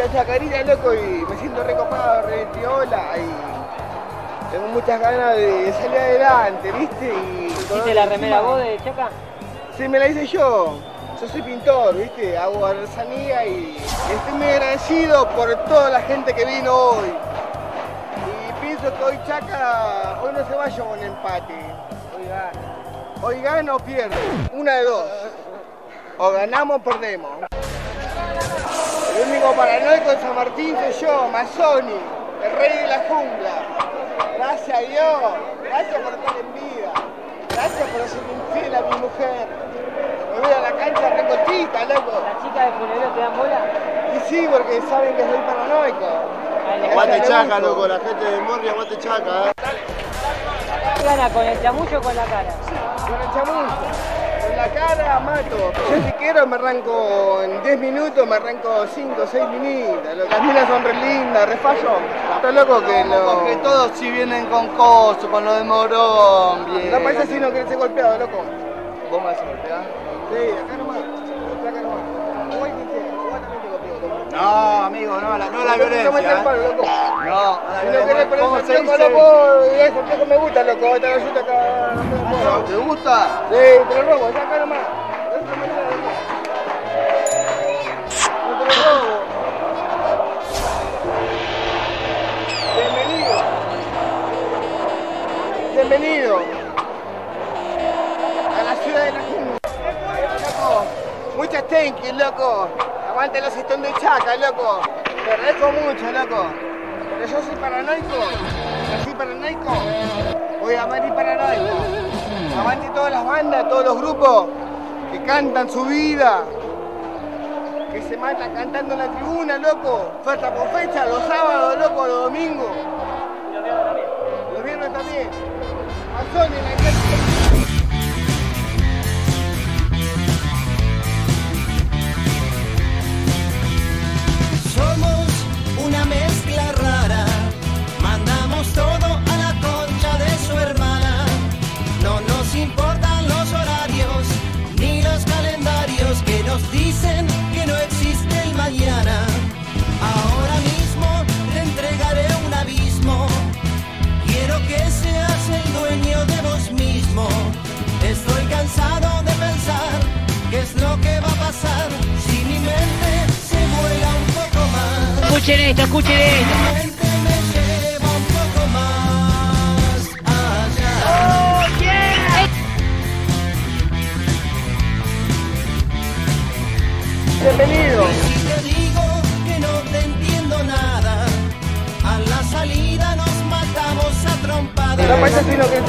mucha chacarita, loco, y me siento recopado, re piola, y tengo muchas ganas de salir adelante, ¿viste? Y ¿Hiciste la remera vos de Chaca? Sí, me la hice yo. Yo soy pintor, ¿viste? Hago artesanía y estoy muy agradecido por toda la gente que vino hoy. Y pienso que hoy Chaca, hoy no se vaya con empate. Hoy gana. Hoy gana o pierde. Una de dos. O ganamos o perdemos. El único paranoico de San Martín soy yo, Mazzoni, el rey de la jungla. Gracias a Dios, gracias por estar en vida, gracias por ser infiel a mi mujer. Me voy a la cancha recotita, loco. ¿Las chicas de Funero te dan bola? Y sí, porque saben que soy paranoico. Aguante Chaca, loco, la gente de Morri, aguante Chaca, eh. ¿Gana con el chamullo o con la cara? Con el chamullo. La cara mato. Yo si quiero me arranco en 10 minutos, me arranco 5 o 6 minitas. Las minas son re lindas, re. Está loco que no. Porque todos si vienen con coso, con lo de Morón, bien. No parece si no querés ser golpeado, loco. ¿Vos me vas a golpear? Sí, acá nomás. No, amigo, no, la, no la violencia. El palo, eh. loco. No, no la Si no querés violencia. ¿Cómo se dice? loco, loco me gusta, loco. Esta galleta acá. puedo. ¿Te gusta? Sí, te lo robo, ya acá nomás. Eso. No te lo robo. Bienvenido. Bienvenido. Muchas thank loco. Aguante los estón de chaca, loco. Te agradezco mucho, loco. Pero yo soy paranoico. Yo soy paranoico. Voy a amar y paranoico. Aguante todas las bandas, todos los grupos que cantan su vida. Que se matan cantando en la tribuna, loco. Falta por fecha, los sábados, loco, los domingos. Los viernes también. Los viernes también. La calle. Mezcla rara, mandamos todo a la concha de su hermana. No nos importan los horarios ni los calendarios que nos dicen que no existe el mañana. Ahora mismo te entregaré un abismo. Quiero que seas el dueño de vos mismo. Estoy cansado de pensar qué es lo que Escuchen esto, escuchen esto. Bienvenido. Si te digo que no te entiendo nada, a la salida nos matamos a trompadas. No parece si no querés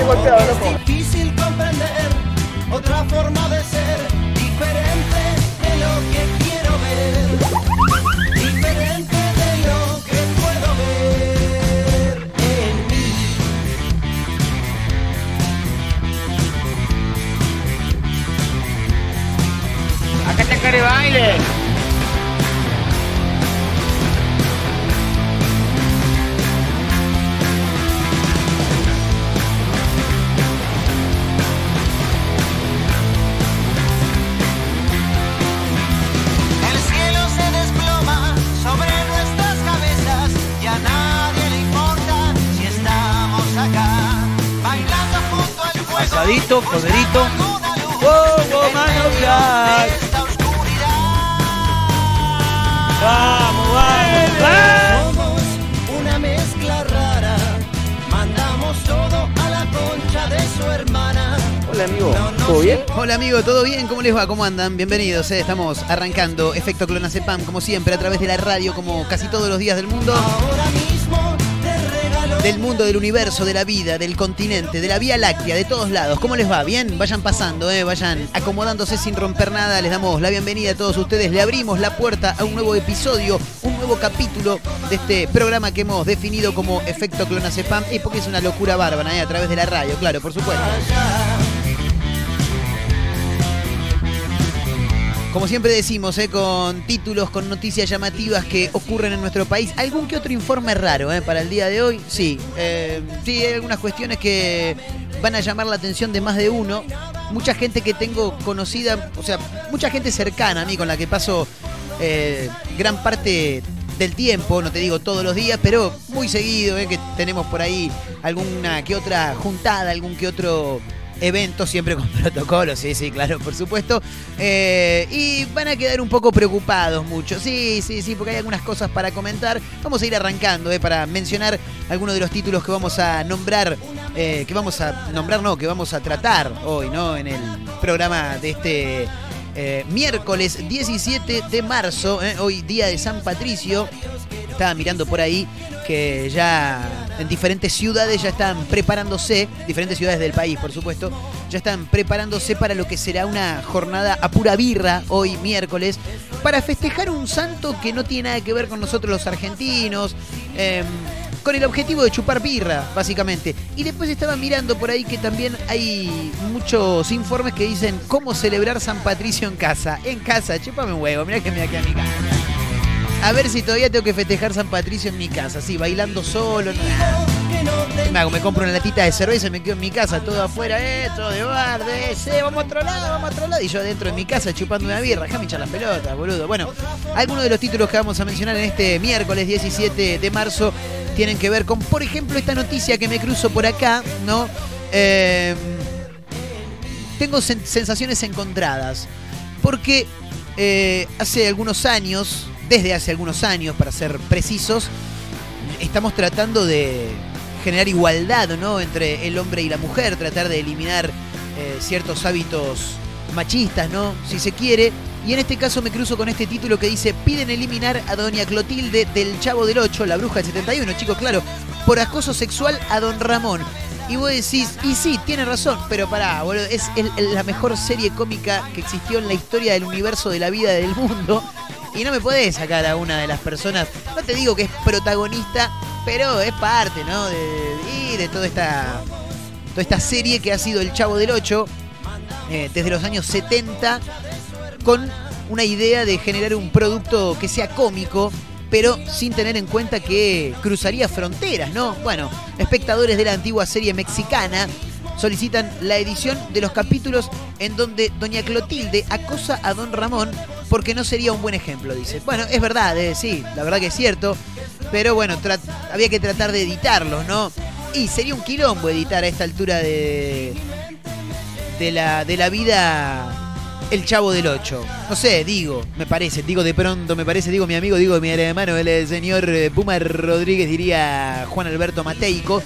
Una luz ¡Wow, wow, mano, oscuridad. Vamos, vamos, vamos. Somos una mezcla rara, mandamos todo a la concha de su hermana. Hola, amigo. ¿Todo bien? Hola amigo, ¿todo bien? ¿Cómo les va? ¿Cómo andan? Bienvenidos, eh. estamos arrancando Efecto Clonacepam, como siempre, a través de la radio, como casi todos los días del mundo. Ahora Del mundo, del universo, de la vida, del continente, de la Vía Láctea, de todos lados. ¿Cómo les va? ¿Bien? Vayan pasando, eh, vayan acomodándose sin romper nada. Les damos la bienvenida a todos ustedes. Le abrimos la puerta a un nuevo episodio, un nuevo capítulo de este programa que hemos definido como Efecto Clonacepam. Y porque es una locura bárbara, eh, a través de la radio, claro, por supuesto. Como siempre decimos, eh, con títulos, con noticias llamativas que ocurren en nuestro país. ¿Algún que otro informe raro eh, para el día de hoy? Sí. eh, sí, hay algunas cuestiones que van a llamar la atención de más de uno. Mucha gente que tengo conocida, o sea, mucha gente cercana a mí con la que paso gran parte del tiempo, no te digo todos los días, pero muy seguido, que tenemos por ahí alguna que otra juntada, algún que otro evento, siempre con protocolo, sí, sí, claro, por supuesto. Eh, y van a quedar un poco preocupados muchos, sí, sí, sí, porque hay algunas cosas para comentar. Vamos a ir arrancando, eh, para mencionar algunos de los títulos que vamos a nombrar, eh, que vamos a nombrar, no, que vamos a tratar hoy, ¿no? En el programa de este miércoles 17 de marzo, hoy día de San Patricio. Estaba mirando por ahí que ya en diferentes ciudades ya están preparándose, diferentes ciudades del país, por supuesto, ya están preparándose para lo que será una jornada a pura birra hoy miércoles, para festejar un santo que no tiene nada que ver con nosotros los argentinos. eh, con el objetivo de chupar birra, básicamente. Y después estaba mirando por ahí que también hay muchos informes que dicen cómo celebrar San Patricio en casa. En casa, chúpame un huevo, mirá que me da aquí a mi casa. A ver si todavía tengo que festejar San Patricio en mi casa, así, bailando solo. ¿Qué me hago? Me compro una latita de cerveza y me quedo en mi casa, todo afuera, eh, todo de bar, de ese, vamos a otro lado, vamos a otro lado. Y yo dentro de mi casa chupando una birra, déjame echar las pelotas, boludo. Bueno, algunos de los títulos que vamos a mencionar en este miércoles 17 de marzo tienen que ver con, por ejemplo, esta noticia que me cruzo por acá, ¿no? Eh, tengo sen- sensaciones encontradas. Porque eh, hace algunos años, desde hace algunos años, para ser precisos, estamos tratando de generar igualdad ¿no? entre el hombre y la mujer, tratar de eliminar eh, ciertos hábitos machistas, ¿no? Si se quiere. Y en este caso me cruzo con este título que dice, piden eliminar a doña Clotilde del Chavo del 8, la bruja del 71, chicos, claro, por acoso sexual a don Ramón. Y vos decís, y sí, tiene razón, pero pará, boludo, es la mejor serie cómica que existió en la historia del universo, de la vida, del mundo. Y no me podés sacar a una de las personas, no te digo que es protagonista, pero es parte, ¿no? De, y de toda esta, toda esta serie que ha sido El Chavo del 8, eh, desde los años 70, con una idea de generar un producto que sea cómico, pero sin tener en cuenta que cruzaría fronteras, ¿no? Bueno, espectadores de la antigua serie mexicana solicitan la edición de los capítulos en donde Doña Clotilde acosa a Don Ramón porque no sería un buen ejemplo, dice. Bueno, es verdad, eh, sí, la verdad que es cierto, pero bueno, había que tratar de editarlos, ¿no? Y sería un quilombo editar a esta altura de, de, la, de la vida el Chavo del 8. No sé, digo, me parece, digo de pronto, me parece, digo mi amigo, digo mi hermano, el señor eh, Puma Rodríguez, diría Juan Alberto Mateico.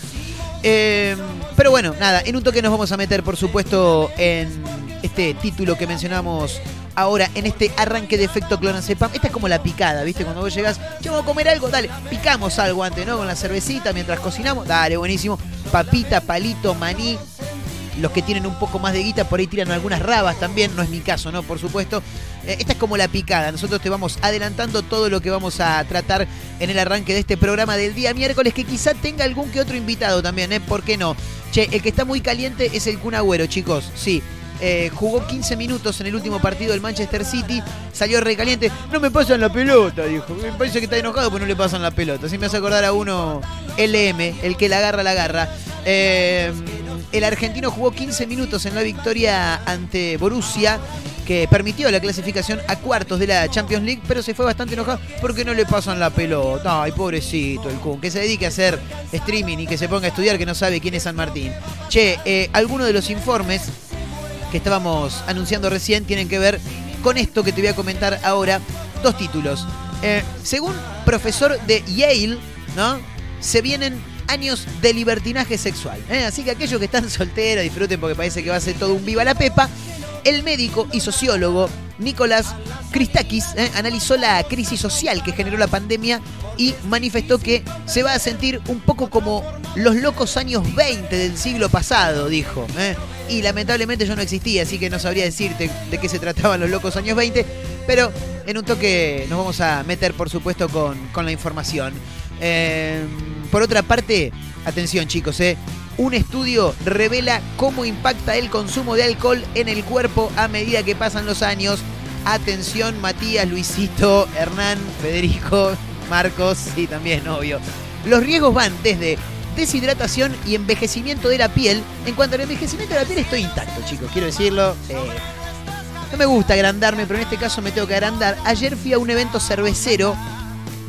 Eh, pero bueno, nada, en un toque nos vamos a meter, por supuesto, en este título que mencionamos ahora, en este arranque de efecto clonazepam. Esta es como la picada, ¿viste? Cuando vos llegás, che, vamos a comer algo, dale, picamos algo antes, ¿no? Con la cervecita mientras cocinamos, dale, buenísimo. Papita, palito, maní, los que tienen un poco más de guita por ahí tiran algunas rabas también, no es mi caso, ¿no? Por supuesto. Eh, esta es como la picada. Nosotros te vamos adelantando todo lo que vamos a tratar en el arranque de este programa del día miércoles, que quizá tenga algún que otro invitado también, ¿eh? ¿Por qué no? Che, el que está muy caliente es el Kun Agüero, chicos. Sí. Eh, jugó 15 minutos en el último partido del Manchester City, salió recaliente. No me pasan la pelota, dijo. Me parece que está enojado porque no le pasan la pelota. Así me hace acordar a uno LM, el que la agarra, la agarra. Eh, el argentino jugó 15 minutos en la victoria ante Borussia, que permitió la clasificación a cuartos de la Champions League, pero se fue bastante enojado porque no le pasan la pelota. Ay, pobrecito el Kun, que se dedique a hacer streaming y que se ponga a estudiar que no sabe quién es San Martín. Che, eh, algunos de los informes que estábamos anunciando recién tienen que ver con esto que te voy a comentar ahora. Dos títulos. Eh, según profesor de Yale, ¿no? Se vienen años de libertinaje sexual. ¿eh? Así que aquellos que están solteros disfruten porque parece que va a ser todo un viva la pepa. El médico y sociólogo Nicolás Christakis ¿eh? analizó la crisis social que generó la pandemia y manifestó que se va a sentir un poco como los locos años 20 del siglo pasado, dijo. ¿eh? Y lamentablemente yo no existía, así que no sabría decirte de qué se trataban los locos años 20, pero en un toque nos vamos a meter, por supuesto, con, con la información. Eh, por otra parte, atención chicos, ¿eh? Un estudio revela cómo impacta el consumo de alcohol en el cuerpo a medida que pasan los años. Atención, Matías, Luisito, Hernán, Federico, Marcos, sí, también, obvio. Los riesgos van desde deshidratación y envejecimiento de la piel. En cuanto al envejecimiento de la piel, estoy intacto, chicos, quiero decirlo. Eh, no me gusta agrandarme, pero en este caso me tengo que agrandar. Ayer fui a un evento cervecero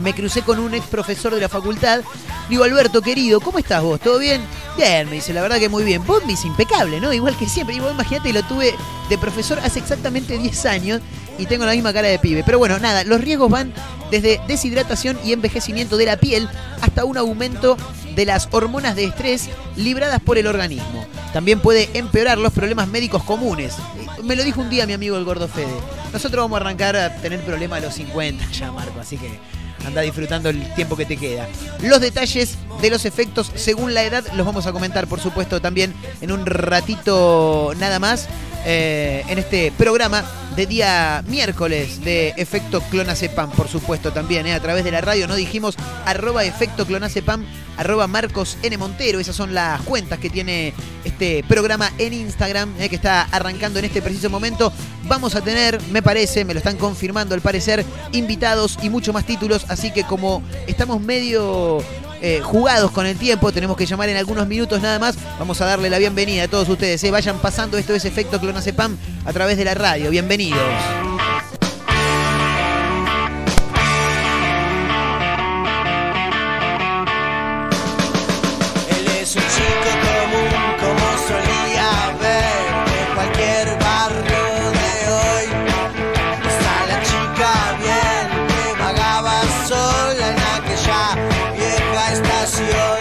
me crucé con un ex profesor de la facultad. Digo, Alberto, querido, ¿cómo estás vos? ¿Todo bien? Bien, me dice, la verdad que muy bien. Vos me dice, impecable, ¿no? Igual que siempre. Y vos imagínate, lo tuve de profesor hace exactamente 10 años y tengo la misma cara de pibe. Pero bueno, nada, los riesgos van desde deshidratación y envejecimiento de la piel hasta un aumento de las hormonas de estrés libradas por el organismo. También puede empeorar los problemas médicos comunes. Me lo dijo un día mi amigo el gordo Fede. Nosotros vamos a arrancar a tener problemas a los 50 ya, Marco, así que anda disfrutando el tiempo que te queda. Los detalles de los efectos según la edad los vamos a comentar, por supuesto, también en un ratito nada más. eh, en este programa de día miércoles de Efecto Clonacepam, por supuesto, también, eh, a través de la radio, no dijimos arroba Efecto Clonacepam, arroba Marcos N. Montero, esas son las cuentas que tiene este programa en Instagram, eh, que está arrancando en este preciso momento. Vamos a tener, me parece, me lo están confirmando al parecer, invitados y mucho más títulos, así que como estamos medio eh, jugados con el tiempo, tenemos que llamar en algunos minutos nada más. Vamos a darle la bienvenida a todos ustedes. eh. Vayan pasando, esto es Efecto Clonacepam a través de la radio. Bienvenidos. Estación.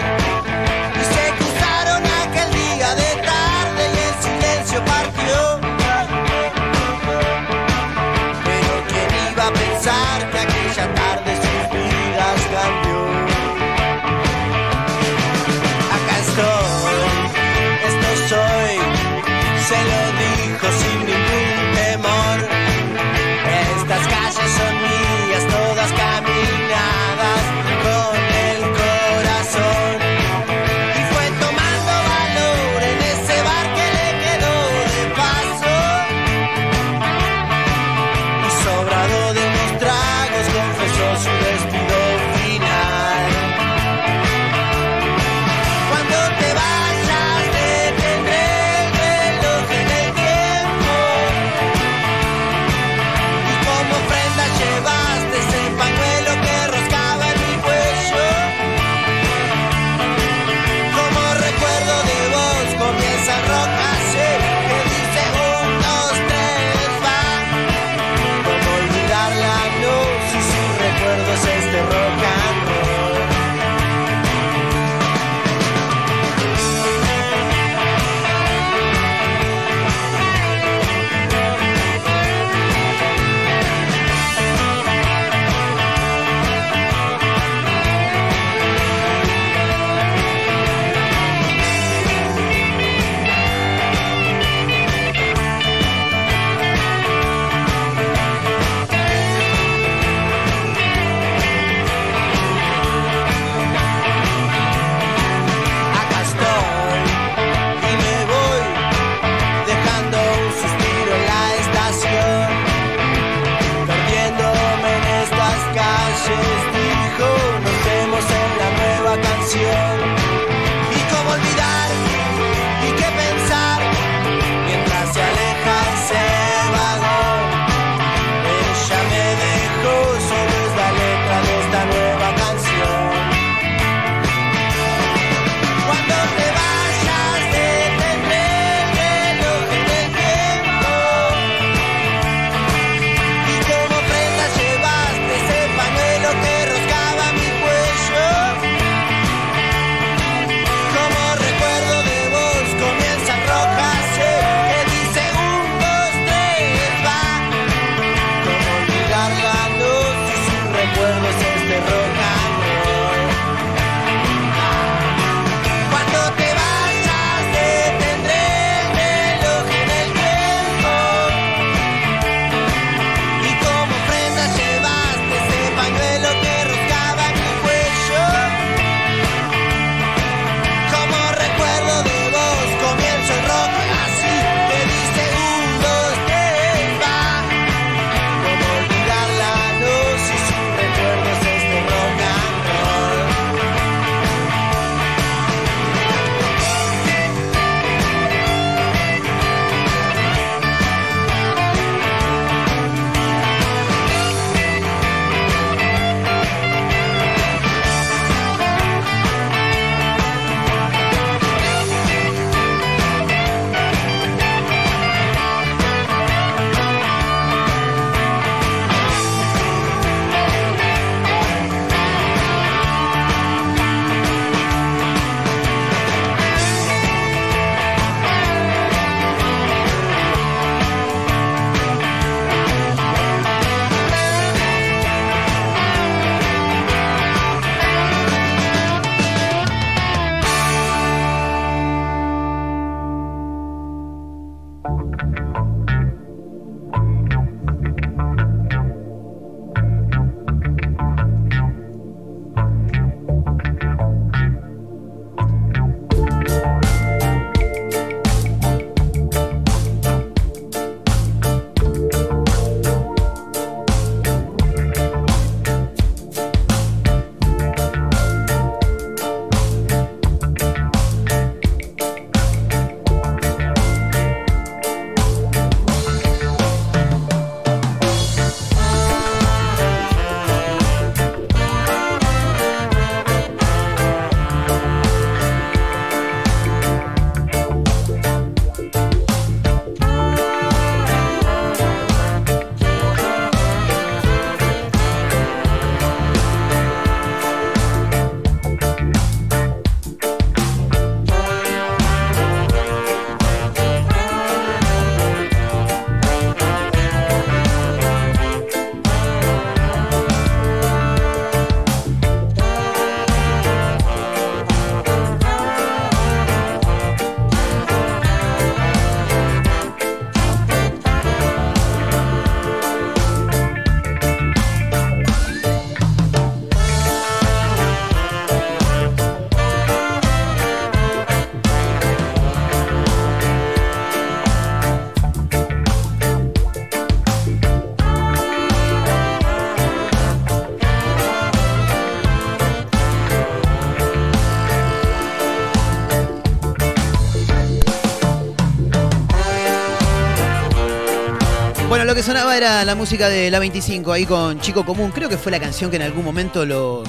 Lo que sonaba era la música de la 25 ahí con Chico Común. Creo que fue la canción que en algún momento los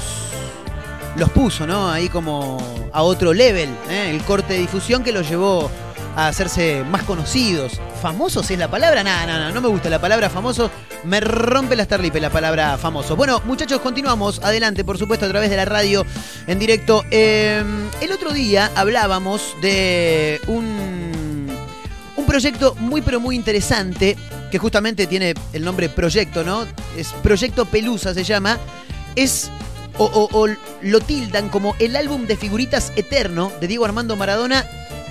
los puso, ¿no? Ahí como a otro level, ¿eh? el corte de difusión que los llevó a hacerse más conocidos. ¿Famosos es la palabra? Nada, nada, no me gusta la palabra famoso. Me rompe la starlipe la palabra famoso. Bueno, muchachos, continuamos. Adelante, por supuesto, a través de la radio en directo. Eh, el otro día hablábamos de un, un proyecto muy, pero muy interesante que justamente tiene el nombre Proyecto, ¿no? Es Proyecto Pelusa, se llama. Es o, o- o lo tildan como el álbum de figuritas eterno de Diego Armando Maradona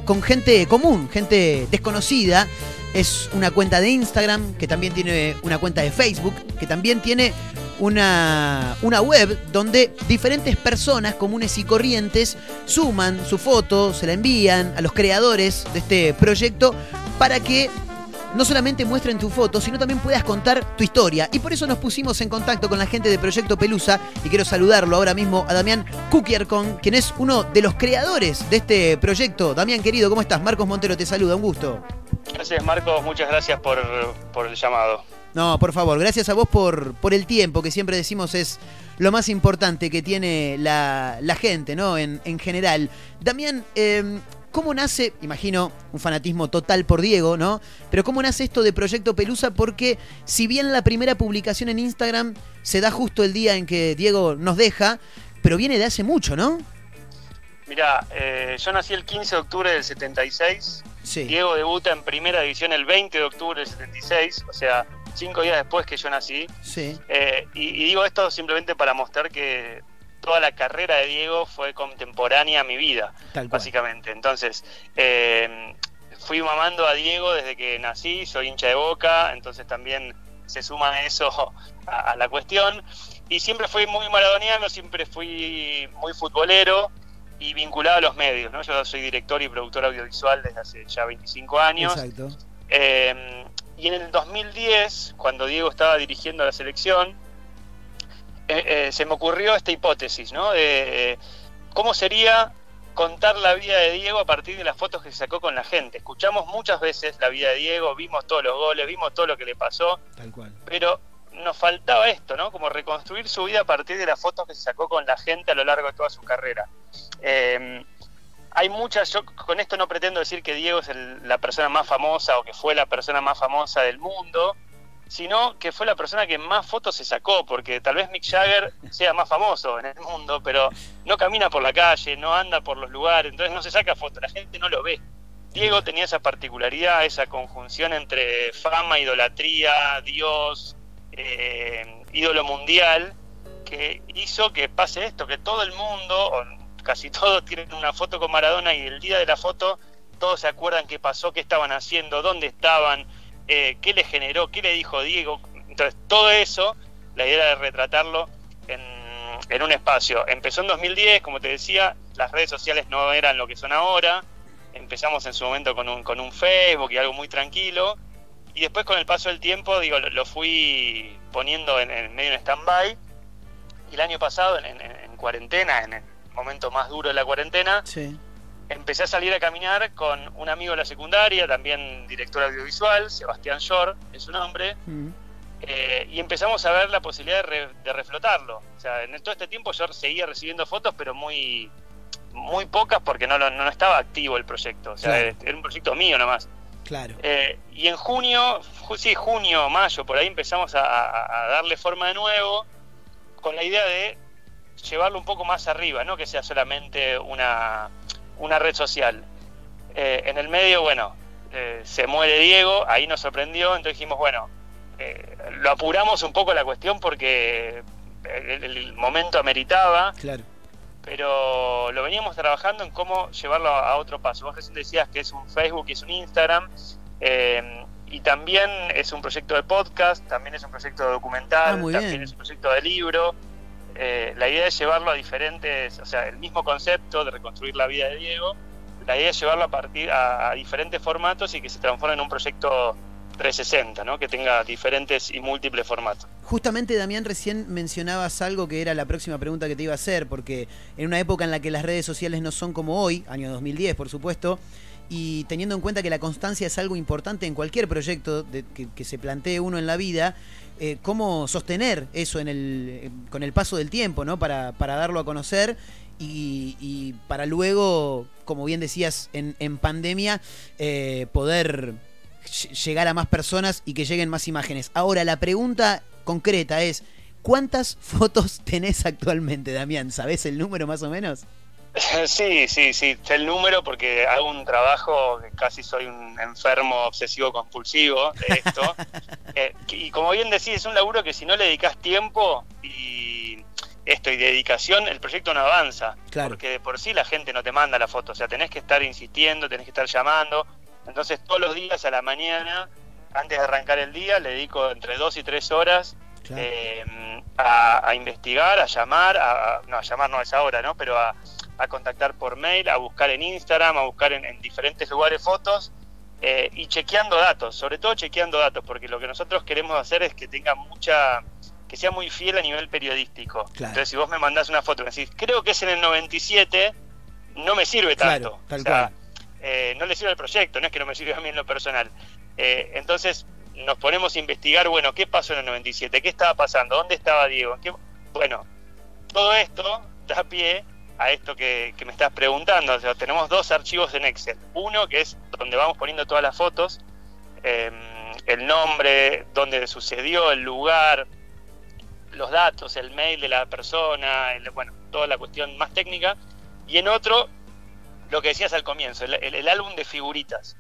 con gente común, gente desconocida. Es una cuenta de Instagram, que también tiene una cuenta de Facebook, que también tiene una, una web donde diferentes personas comunes y corrientes suman su foto, se la envían a los creadores de este proyecto para que no solamente muestren tu foto, sino también puedas contar tu historia. Y por eso nos pusimos en contacto con la gente de Proyecto Pelusa y quiero saludarlo ahora mismo a Damián Kukiercon, quien es uno de los creadores de este proyecto. Damián, querido, ¿cómo estás? Marcos Montero te saluda, un gusto. Gracias Marcos, muchas gracias por, por el llamado. No, por favor, gracias a vos por, por el tiempo, que siempre decimos es lo más importante que tiene la, la gente, ¿no? En, en general. Damián, eh, ¿cómo nace, imagino, un fanatismo total por Diego, ¿no? Pero ¿cómo nace esto de Proyecto Pelusa? Porque si bien la primera publicación en Instagram se da justo el día en que Diego nos deja, pero viene de hace mucho, ¿no? Mira, eh, yo nací el 15 de octubre del 76, Sí. Diego debuta en primera división el 20 de octubre del 76, o sea, cinco días después que yo nací. Sí. Eh, y, y digo esto simplemente para mostrar que toda la carrera de Diego fue contemporánea a mi vida, básicamente. Entonces, eh, fui mamando a Diego desde que nací, soy hincha de boca, entonces también se suma eso a, a la cuestión. Y siempre fui muy maradoniano, siempre fui muy futbolero y vinculado a los medios. ¿no? Yo soy director y productor audiovisual desde hace ya 25 años. Exacto. Eh, y en el 2010, cuando Diego estaba dirigiendo la selección, eh, eh, se me ocurrió esta hipótesis, ¿no? De eh, cómo sería contar la vida de Diego a partir de las fotos que se sacó con la gente. Escuchamos muchas veces la vida de Diego, vimos todos los goles, vimos todo lo que le pasó, Tal cual. pero nos faltaba esto, ¿no? Como reconstruir su vida a partir de las fotos que se sacó con la gente a lo largo de toda su carrera. Eh, hay muchas, yo con esto no pretendo decir que Diego es el- la persona más famosa o que fue la persona más famosa del mundo, sino que fue la persona que más fotos se sacó, porque tal vez Mick Jagger sea más famoso en el mundo, pero no camina por la calle, no anda por los lugares, entonces no se saca fotos, la gente no lo ve. Diego tenía esa particularidad, esa conjunción entre fama, idolatría, Dios, eh, ídolo mundial, que hizo que pase esto, que todo el mundo, o casi todos tienen una foto con Maradona y el día de la foto todos se acuerdan qué pasó, qué estaban haciendo, dónde estaban, eh, qué le generó, qué le dijo Diego. Entonces, todo eso, la idea era de retratarlo en, un espacio. Empezó en 2010, como te decía, las redes sociales no eran lo que son ahora. Empezamos en su momento con un, con un Facebook y algo muy tranquilo. Y después con el paso del tiempo, digo, lo, fui poniendo en, en medio en stand-by. Y el año pasado, en- en cuarentena, en el momento más duro de la cuarentena, Sí. Empecé a salir a caminar con un amigo de la secundaria, también director audiovisual, Sebastián Shore, es su nombre, Mm. eh, y empezamos a ver la posibilidad de, re- de reflotarlo. O sea, en todo este tiempo yo seguía recibiendo fotos, pero muy muy pocas porque no, no estaba activo el proyecto. O sea, Claro. era un proyecto mío nomás. Claro. Eh, y en junio, ju- sí, junio, mayo, por ahí empezamos a darle forma de nuevo con la idea de llevarlo un poco más arriba, no que sea solamente una, una red social. Eh, en el medio, bueno, eh, se muere Diego, ahí nos sorprendió, entonces dijimos, bueno, eh, lo apuramos un poco la cuestión porque el, el momento ameritaba, Claro. pero lo veníamos trabajando en cómo llevarlo a, otro paso. Vos recién decías que es un Facebook y es un Instagram, eh, y también es un proyecto de podcast, también es un proyecto de documental, Ah, también bien. es un proyecto de libro. Eh, la idea es llevarlo a diferentes, o sea, el mismo concepto de reconstruir la vida de Diego, la idea es llevarlo a partir a, diferentes formatos y que se transforme en un proyecto 360, ¿no? que tenga diferentes y múltiples formatos. Justamente, Damián, recién mencionabas algo que era la próxima pregunta que te iba a hacer, porque en una época en la que las redes sociales no son como hoy, año 2010, por supuesto, y teniendo en cuenta que la constancia es algo importante en cualquier proyecto de- que se plantee uno en la vida, eh, cómo sostener eso en el, eh, con el paso del tiempo, ¿no? Para, darlo a conocer y, y para luego, como bien decías, en, en pandemia, eh, poder ll- llegar a más personas y que lleguen más imágenes. Ahora, la pregunta concreta es, ¿cuántas fotos tenés actualmente, Damián? ¿Sabés el número más o menos? Sí, sí, sí, sé el número porque hago un trabajo, casi soy un enfermo obsesivo compulsivo de esto. Eh, y como bien decís, es un laburo que si no le dedicas tiempo y esto y dedicación, el proyecto no avanza. Claro. Porque de por sí la gente no te manda la foto, o sea, tenés que estar insistiendo, tenés que estar llamando. Entonces todos los días a la mañana, antes de arrancar el día, le dedico entre dos y tres horas Claro. eh, a, a investigar, a llamar, a, a- no, a llamar no es ahora, ¿no? Pero a, a contactar por mail, a buscar en Instagram, a buscar en, en diferentes lugares fotos eh, y chequeando datos, sobre todo chequeando datos, porque lo que nosotros queremos hacer es que tenga mucha, que sea muy fiel a nivel periodístico. Claro. Entonces, si vos me mandás una foto y me decís, creo que es en el 97, no me sirve Claro, tanto. tal O sea, eh, no le sirve al proyecto, no es que no me sirve a mí en lo personal. Eh, entonces nos ponemos a investigar, bueno, ¿qué pasó en el 97? ¿Qué estaba pasando? ¿Dónde estaba Diego? ¿Qué- Bueno, todo esto da pie a esto que, que me estás preguntando. O sea, tenemos dos archivos en Excel. Uno que es donde vamos poniendo todas las fotos, eh, el nombre, dónde sucedió, el lugar, los datos, el mail de la persona, el- bueno, toda la cuestión más técnica. Y en otro, lo que decías al comienzo, el, el- el álbum de figuritas.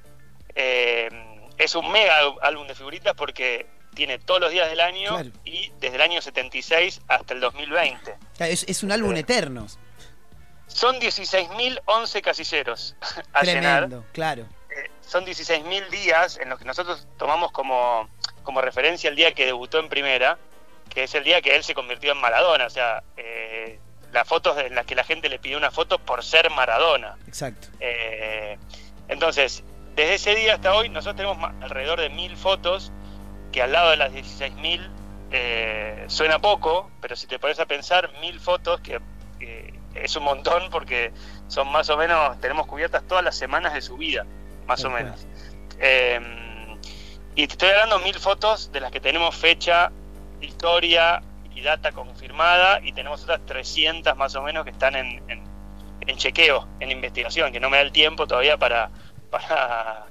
Eh, es un mega álbum de figuritas porque tiene todos los días del año Claro. y desde el año 76 hasta el 2020. Claro, Es, es un álbum Eh, eterno. Son 16.011 casilleros a llenar. Claro. Eh, son 16.000 días en los que nosotros tomamos como, como referencia el día que debutó en primera, que es el día que él se convirtió en Maradona. O sea, eh, las fotos en las que la gente le pidió una foto por ser Maradona. Exacto. Eh, entonces, desde ese día hasta hoy, nosotros tenemos alrededor de mil fotos, que al lado de las 16.000 eh, suena poco, pero si te pones a pensar, mil fotos, que eh, es un montón porque son más o menos, tenemos cubiertas todas las semanas de su vida, más o menos. Eh, y te estoy hablando mil fotos de las que tenemos fecha, historia y data confirmada, y tenemos otras 300 más o menos que están en, en, en chequeo, en investigación, que no me da el tiempo todavía para, para,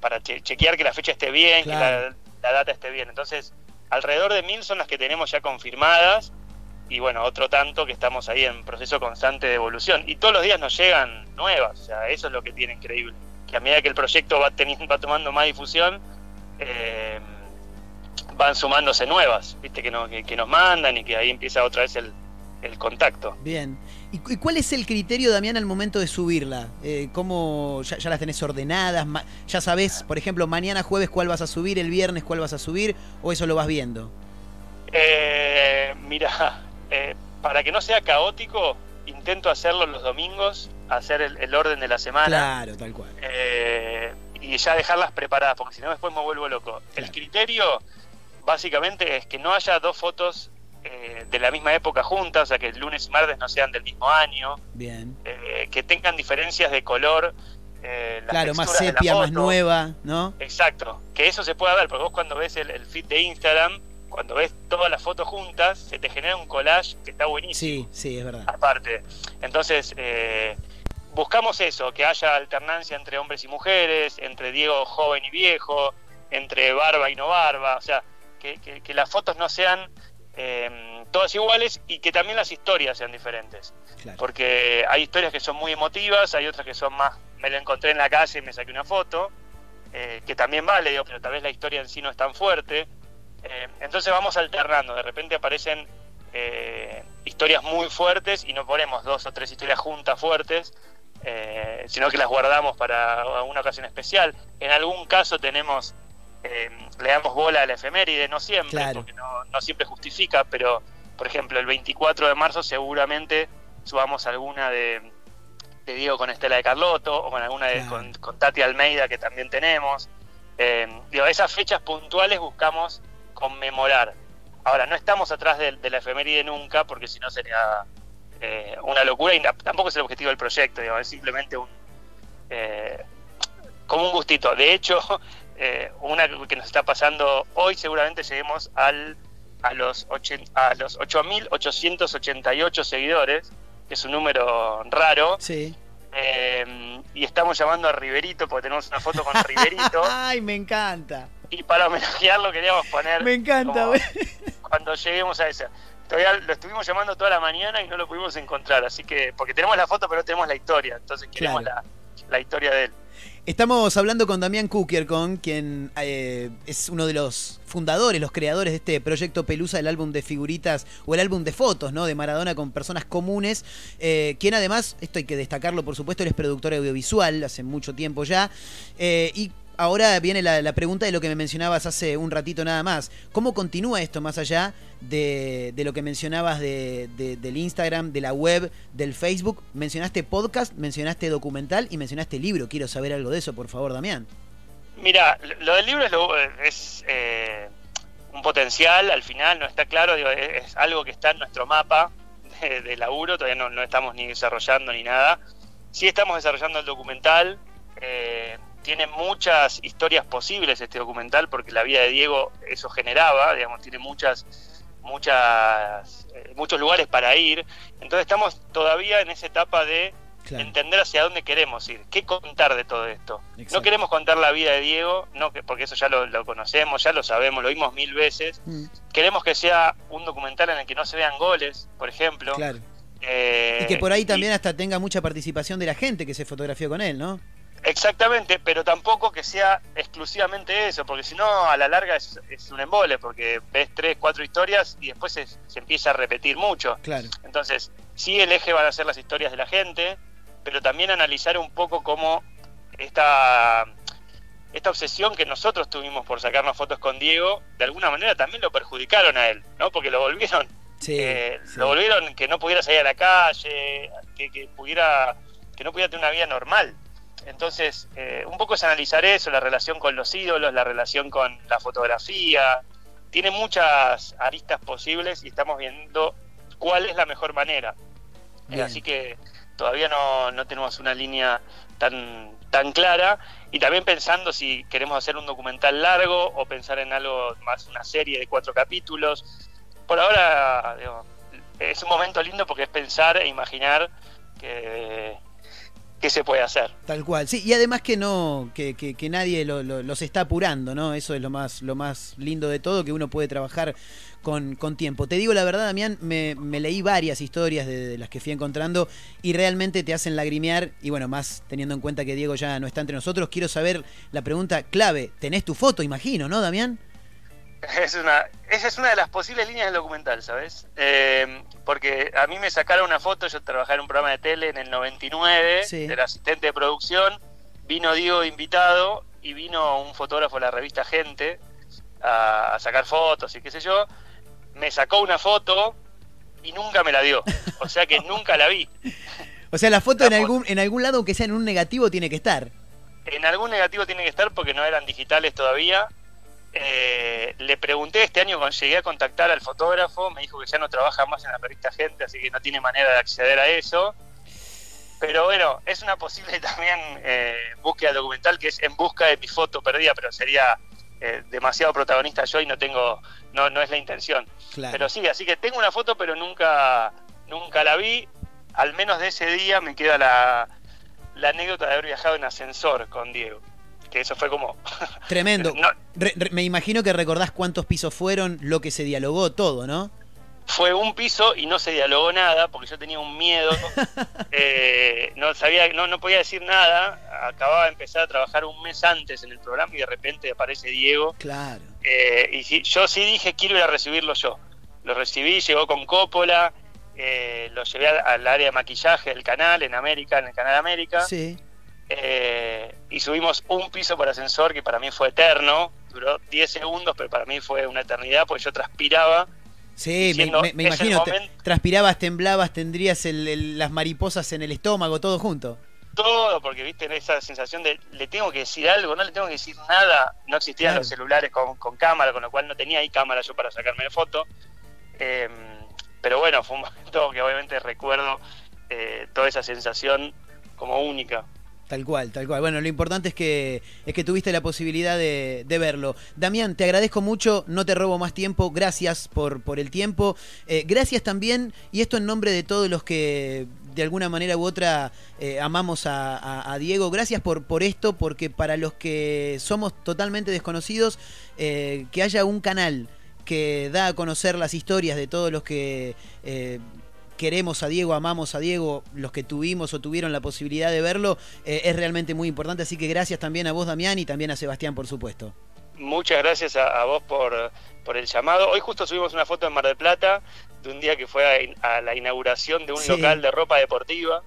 para che- chequear que la fecha esté bien, Claro. que la, la data esté bien. Entonces, alrededor de mil son las que tenemos ya confirmadas y bueno, otro tanto que estamos ahí en proceso constante de evolución. Y todos los días nos llegan nuevas, o sea, eso es lo que tiene increíble. Que a medida que el proyecto va, teniendo, va tomando más difusión, eh, van sumándose nuevas, viste, que, no- que, que nos mandan y que ahí empieza otra vez el, el contacto. Bien. ¿Y, cu- y cuál es el criterio, Damián, al momento de subirla? Eh, ¿Cómo ya, ya las tenés ordenadas? ¿Ya sabés, por ejemplo, mañana jueves cuál vas a subir, el viernes cuál vas a subir? ¿O eso lo vas viendo? Eh, mira, eh, para que no sea caótico, intento hacerlo los domingos, hacer el, el orden de la semana Claro, tal cual. eh, y ya dejarlas preparadas, porque si no después me vuelvo loco. El criterio básicamente es que no haya dos fotos eh, de la misma época juntas, o sea que el lunes y martes no sean del mismo año, Bien. eh, que tengan diferencias de color. eh, las Claro, más sepia, más nueva, ¿no? Exacto, que eso se pueda ver, porque vos cuando ves el, el feed de Instagram, cuando ves todas las fotos juntas, se te genera un collage que está buenísimo. Sí, sí, es verdad. Aparte, entonces eh, buscamos eso, que haya alternancia entre hombres y mujeres, entre Diego joven y viejo, entre barba y no barba, o sea, que, que- que las fotos no sean eh, todas iguales y que también las historias sean diferentes Claro. porque hay historias que son muy emotivas, hay otras que son más, me lo encontré en la calle y me saqué una foto, eh, que también vale, digo, pero tal vez la historia en sí no es tan fuerte. Eh, entonces vamos alternando, de repente aparecen eh, historias muy fuertes y no ponemos dos o tres historias juntas fuertes, eh, sino que las guardamos para una ocasión especial. En algún caso tenemos, eh, le damos bola a la efeméride, no siempre, Claro. porque no, no siempre justifica, pero por ejemplo el 24 de marzo seguramente subamos alguna de, de Diego con Estela de Carlotto o con alguna de, Claro. con, con Tati Almeida que también tenemos. Eh, digo, esas fechas puntuales buscamos conmemorar. Ahora, no estamos atrás de, de la efeméride nunca, porque si no sería eh, una locura y tampoco es el objetivo del proyecto, digo, es simplemente un, eh, como un gustito. De hecho, eh, una que nos está pasando hoy, seguramente lleguemos al, a los, a los 8.888 seguidores, que es un número raro. Sí. Eh, y estamos llamando a Riverito porque tenemos una foto con Riverito. Ay, me encanta. Y para homenajearlo queríamos poner. Me encanta, como güey. Cuando lleguemos a esa. Todavía lo estuvimos llamando toda la mañana y no lo pudimos encontrar. Así que, porque tenemos la foto, pero no tenemos la historia. Entonces queremos Claro. la, la historia de él. Estamos hablando con Damián Kukier, con quien eh, es uno de los fundadores, los creadores de este proyecto Pelusa, el álbum de figuritas o el álbum de fotos, ¿no? De Maradona con personas comunes. eh, quien además, esto hay que destacarlo, por supuesto, él es productor audiovisual hace mucho tiempo ya. eh, y ahora viene la, pregunta de lo que me mencionabas hace un ratito nada más. ¿Cómo continúa esto más allá de, lo que mencionabas de, de- del Instagram, de la web, del Facebook? Mencionaste podcast, mencionaste documental y mencionaste libro. Quiero saber algo de eso, por favor, Damián. Mira, lo del libro es, lo- es, eh, un potencial, al final no está claro, es, algo que está en nuestro mapa de, laburo, todavía no, no estamos ni desarrollando ni nada. Sí estamos desarrollando el documental, eh, tiene muchas historias posibles este documental, porque la vida de Diego eso generaba, digamos, tiene muchas, muchas, eh, muchos lugares para ir. Entonces estamos todavía en esa etapa de Claro. entender hacia dónde queremos ir, qué contar de todo esto. Exacto. No queremos contar la vida de Diego, no que porque eso ya lo, lo conocemos, ya lo sabemos, lo vimos mil veces. Mm, Queremos que sea un documental en el que no se vean goles, por ejemplo. claro. Eh, Y que por ahí y- también hasta tenga mucha participación de la gente que se fotografió con él, ¿no? Exactamente, pero tampoco que sea exclusivamente eso, porque si no, a la larga es, es un embole, porque ves tres, cuatro historias y después se, se empieza a repetir mucho. Claro. Entonces, sí, el eje van a ser las historias de la gente, pero también analizar un poco cómo esta, esta obsesión que nosotros tuvimos por sacarnos fotos con Diego, de alguna manera también lo perjudicaron a él, ¿no? Porque lo volvieron, Sí. eh, sí. lo volvieron que no pudiera salir a la calle, que, que pudiera, que no pudiera tener una vida normal. Entonces, eh, un poco es analizar eso, la relación con los ídolos, la relación con la fotografía. Tiene muchas aristas posibles y estamos viendo cuál es la mejor manera. Eh, así que todavía no, no tenemos una línea tan, tan clara. Y también pensando si queremos hacer un documental largo o pensar en algo más, una serie de cuatro capítulos. Por ahora, digo, es un momento lindo porque es pensar e imaginar que, qué se puede hacer. Tal cual, sí, y además que no, que, que- que nadie lo- lo- los está apurando, ¿no? Eso es lo más, lo más lindo de todo, que uno puede trabajar con, con tiempo. Te digo la verdad, Damián, me, leí varias historias de, de las que fui encontrando y realmente te hacen lagrimear, y bueno, más teniendo en cuenta que Diego ya no está entre nosotros, quiero saber la pregunta clave, ¿tenés tu foto, imagino, no, Damián? Es una, esa es una de las posibles líneas del documental, ¿sabes? Eh, porque a mí me sacaron una foto, yo trabajaba en un programa de tele en el 99, Sí. era asistente de producción, vino Diego de invitado y vino un fotógrafo de la revista Gente a, a sacar fotos y qué sé yo, me sacó una foto y nunca me la dio, o sea que nunca la vi. O sea, la foto La en foto. algún, en algún lado, aunque sea en un negativo, tiene que estar. En algún negativo tiene que estar porque no eran digitales todavía. Eh, le pregunté este año cuando llegué a contactar al fotógrafo, me dijo que ya no trabaja más en la revista Gente, así que no tiene manera de acceder a eso. Pero bueno, es una posible también eh, búsqueda documental que es en busca de mi foto perdida, pero sería eh, demasiado protagonista yo y no tengo, no, no es la intención. Claro. Pero sí, así que tengo una foto, pero nunca, nunca la vi. Al menos de ese día me queda la, la anécdota de haber viajado en ascensor con Diego. Que eso fue como. Tremendo. No, Re- re- me imagino que recordás cuántos pisos fueron, lo que se dialogó, todo, ¿no? fue un piso y no se dialogó nada porque yo tenía un miedo. eh, no sabía, no, no podía decir nada. Acababa de empezar a trabajar un mes antes en el programa y de repente aparece Diego. Claro. Eh, y sí, yo sí dije, quiero ir a recibirlo yo. Lo recibí, llegó con Coppola, eh, lo llevé al, al área de maquillaje del canal, en América, en el canal América. Sí. Eh, y subimos un piso por ascensor que para mí fue eterno. Duró 10 segundos, pero para mí fue una eternidad, porque yo transpiraba. Sí, me, Diciendo, me- me "Es el imagino. te- momento". transpirabas, temblabas, tendrías el- el- las mariposas en el estómago, todo junto. todo, porque viste esa sensación de le tengo que decir algo, no le tengo que decir nada. No existían Claro. los celulares con, con cámara, con lo cual no tenía ahí cámara yo para sacarme de foto. Eh, pero bueno, fue un momento que obviamente recuerdo eh, toda esa sensación como única. Tal cual, tal cual. Bueno, lo importante es que, es que tuviste la posibilidad de, verlo. Damián, te agradezco mucho, no te robo más tiempo, gracias por, por el tiempo. Eh, gracias también, y esto en nombre de todos los que de alguna manera u otra eh, amamos a, Diego, gracias por, por esto, porque para los que somos totalmente desconocidos, eh, que haya un canal que da a conocer las historias de todos los que... queremos a Diego, amamos a Diego, los que tuvimos o tuvieron la posibilidad de verlo, eh, es realmente muy importante. Así que gracias también a vos, Damián, y también a Sebastián, por supuesto. Muchas gracias a, a vos por, por el llamado. Hoy justo subimos una foto en Mar del Plata de un día que fue a, la inauguración de un Sí. local de ropa deportiva.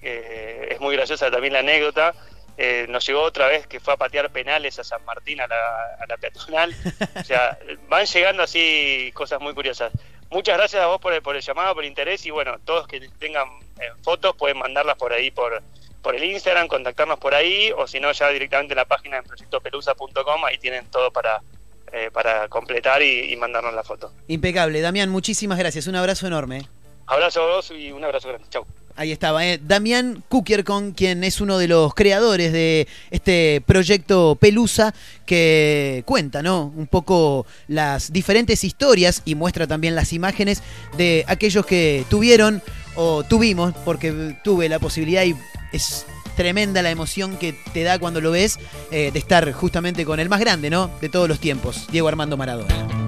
Eh, es muy graciosa también la anécdota. Eh, nos llegó otra vez que fue a patear penales a San Martín, a la, a la peatonal. O sea, van llegando así cosas muy curiosas. Muchas gracias a vos por el, por el llamado, por el interés y bueno, todos que tengan eh, fotos pueden mandarlas por ahí, por, por el Instagram, contactarnos por ahí o si no ya directamente en la página en proyectopelusa.com, ahí tienen todo para, eh, para completar y, y mandarnos la foto. Impecable. Damián, muchísimas gracias. Un abrazo enorme. Abrazo a vos y un abrazo grande. Chau. Ahí estaba, ¿eh? Damián Kukiercon, quien es uno de los creadores de este proyecto Pelusa, que cuenta, ¿no? Un poco las diferentes historias y muestra también las imágenes de aquellos que tuvieron o tuvimos, porque tuve la posibilidad y es tremenda la emoción que te da cuando lo ves eh, de estar justamente con el más grande, ¿no? De todos los tiempos, Diego Armando Maradona.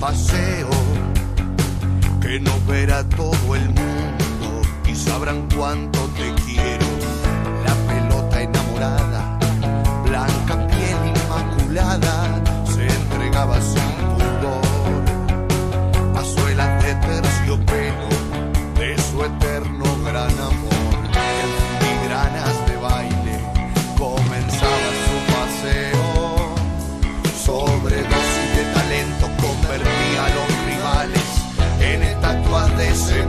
paseo, que nos verá todo el mundo y sabrán cuánto blessed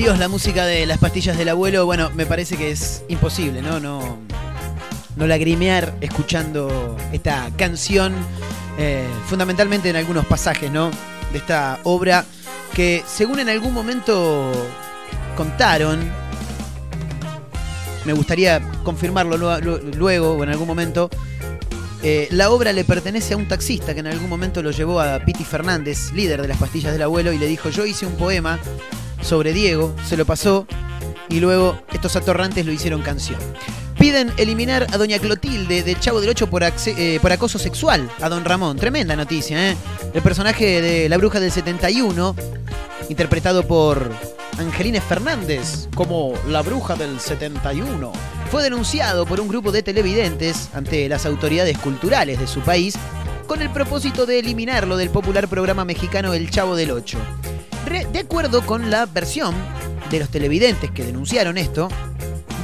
Dios la música de las pastillas del abuelo? Bueno, me parece que es imposible, ¿no? No, no lagrimear escuchando esta canción, eh, fundamentalmente en algunos pasajes, ¿no? De esta obra que, según en algún momento contaron, me gustaría confirmarlo lu- lu- luego o en algún momento. eh, la obra le pertenece a un taxista que en algún momento lo llevó a Piti Fernández, líder de las pastillas del abuelo, y le dijo: Yo hice un poema sobre Diego, se lo pasó, y luego estos atorrantes lo hicieron canción. Piden eliminar a doña Clotilde del Chavo del Ocho por, eh, por acoso sexual a don Ramón. Tremenda noticia, ¿eh? El personaje de la bruja del 71, interpretado por Angelina Fernández como la bruja del 71, fue denunciado por un grupo de televidentes ante las autoridades culturales de su país con el propósito de eliminarlo del popular programa mexicano El Chavo del Ocho. De acuerdo con la versión de los televidentes que denunciaron esto,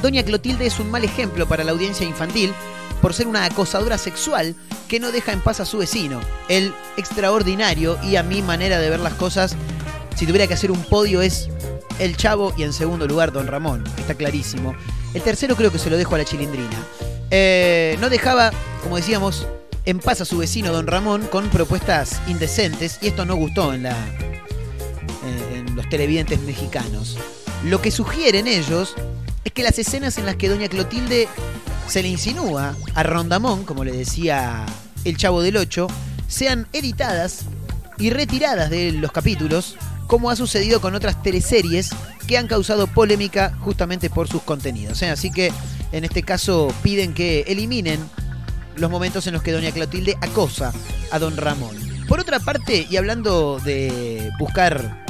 Doña Clotilde es un mal ejemplo para la audiencia infantil por ser una acosadora sexual que no deja en paz a su vecino. El extraordinario y a mi manera de ver las cosas, si tuviera que hacer un podio es el Chavo y en segundo lugar Don Ramón. Está clarísimo. El tercero creo que se lo dejo a la chilindrina. Eh, no dejaba, como decíamos, en paz a su vecino Don Ramón con propuestas indecentes y esto no gustó en la eh, en los televidentes mexicanos. Lo que sugieren ellos es que las escenas en las que Doña Clotilde se le insinúa a Rondamón, como le decía el Chavo del Ocho, sean editadas y retiradas de los capítulos, como ha sucedido con otras teleseries que han causado polémica justamente por sus contenidos. ¿eh? Así que en este caso piden que eliminen los momentos en los que Doña Clotilde acosa a Don Ramón. Por otra parte, y hablando de buscar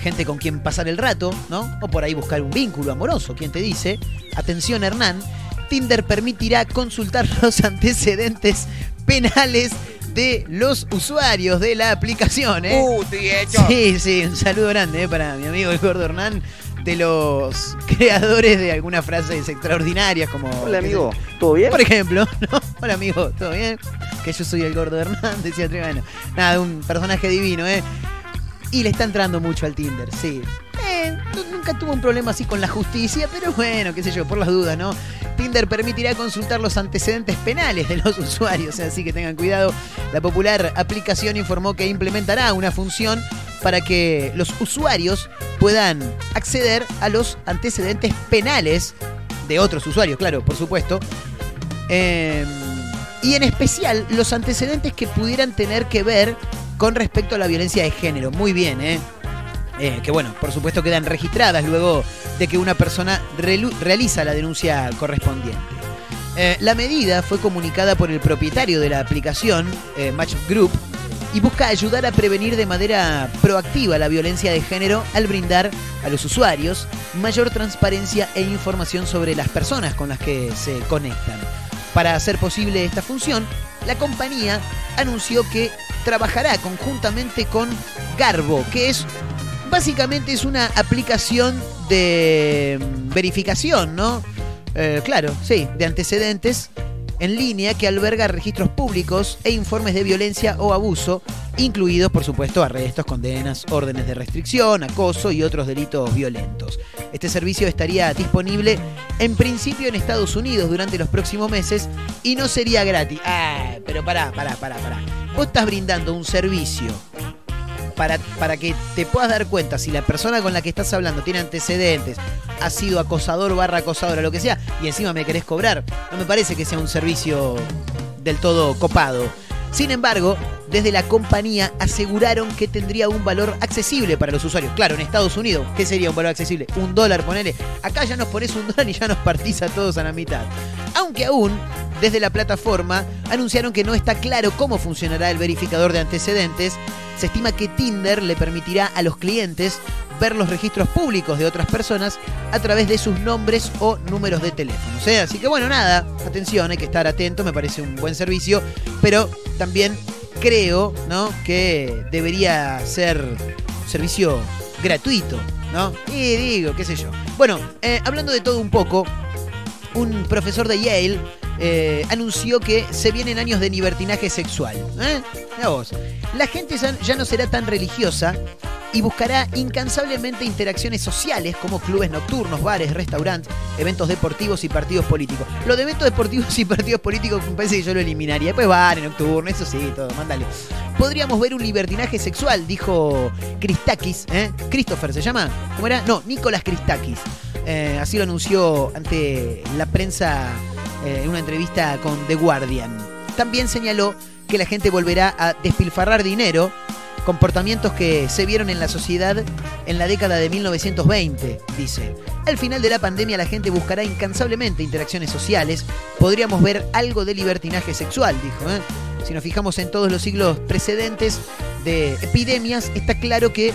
gente con quien pasar el rato, ¿no? O por ahí buscar un vínculo amoroso, ¿quién te dice? Atención Hernán, Tinder permitirá consultar los antecedentes penales de los usuarios de la aplicación. ¿eh? Uh, estoy hecho. Sí, sí, un saludo grande eh, para mi amigo el gordo Hernán, de los creadores de algunas frases extraordinarias como... Hola, amigo. ¿Todo bien? Por ejemplo, ¿no? Hola amigo, ¿todo bien? Que yo soy el gordo Hernán, decía Trevano. Nada, un personaje divino, ¿eh? Y le está entrando mucho al Tinder, sí. Eh, nu- nunca tuvo un problema así con la justicia, pero bueno, qué sé yo, por las dudas, ¿no? Tinder permitirá consultar los antecedentes penales de los usuarios, así que tengan cuidado. La popular aplicación informó que implementará una función para que los usuarios puedan acceder a los antecedentes penales de otros usuarios, claro, por supuesto. Eh, y en especial los antecedentes que pudieran tener que ver con respecto a la violencia de género. Muy bien, ¿eh? Eh, que bueno, por supuesto quedan registradas luego de que una persona realiza la denuncia correspondiente. Eh, la medida fue comunicada por el propietario de la aplicación, eh, Match Group, y busca ayudar a prevenir de manera proactiva la violencia de género al brindar a los usuarios mayor transparencia e información sobre las personas con las que se conectan. Para hacer posible esta función, la compañía anunció que trabajará conjuntamente con Garbo, que es básicamente es una aplicación de mm, verificación, ¿no? Eh, claro, sí, de antecedentes en línea que alberga registros públicos e informes de violencia o abuso, incluidos, por supuesto, arrestos, condenas, órdenes de restricción, acoso y otros delitos violentos. Este servicio estaría disponible en principio en Estados Unidos durante los próximos meses y no sería gratis. Ah, pero pará, pará, pará, pará. Vos estás brindando un servicio para, para que te puedas dar cuenta si la persona con la que estás hablando tiene antecedentes, ha sido acosador barra acosadora, lo que sea, y encima me querés cobrar, no me parece que sea un servicio del todo copado. Sin embargo, desde la compañía aseguraron que tendría un valor accesible para los usuarios. Claro, en Estados Unidos, ¿qué sería un valor accesible? Un dólar, ponele. Acá ya nos pones un dólar y ya nos partís a todos a la mitad. Aunque aún, desde la plataforma, anunciaron que no está claro cómo funcionará el verificador de antecedentes. Se estima que Tinder le permitirá a los clientes ver los registros públicos de otras personas a través de sus nombres o números de teléfono. ¿eh? Así que bueno, nada, atención, hay que estar atento, me parece un buen servicio, pero también creo ¿no? que debería ser servicio gratuito, ¿no? Y digo, qué sé yo. Bueno, eh, hablando de todo un poco, un profesor de Yale eh, anunció que se vienen años de libertinaje sexual. ¿eh? La gente ya, ya no será tan religiosa y buscará incansablemente interacciones sociales como clubes nocturnos, bares, restaurantes, eventos deportivos y partidos políticos. Lo de eventos deportivos y partidos políticos me parece que yo lo eliminaría. Después bares, nocturnos, eso sí, todo, mándale. Podríamos ver un libertinaje sexual, dijo Christakis, ¿eh? Christopher se llama, ¿cómo era? No, Nicolás Christakis. Eh, así lo anunció ante la prensa eh, en una entrevista con The Guardian. También señaló que la gente volverá a despilfarrar dinero, comportamientos que se vieron en la sociedad en la década de 1920, dice. Al final de la pandemia la gente buscará incansablemente interacciones sociales, podríamos ver algo de libertinaje sexual, dijo. ¿eh? Si nos fijamos en todos los siglos precedentes de epidemias, está claro que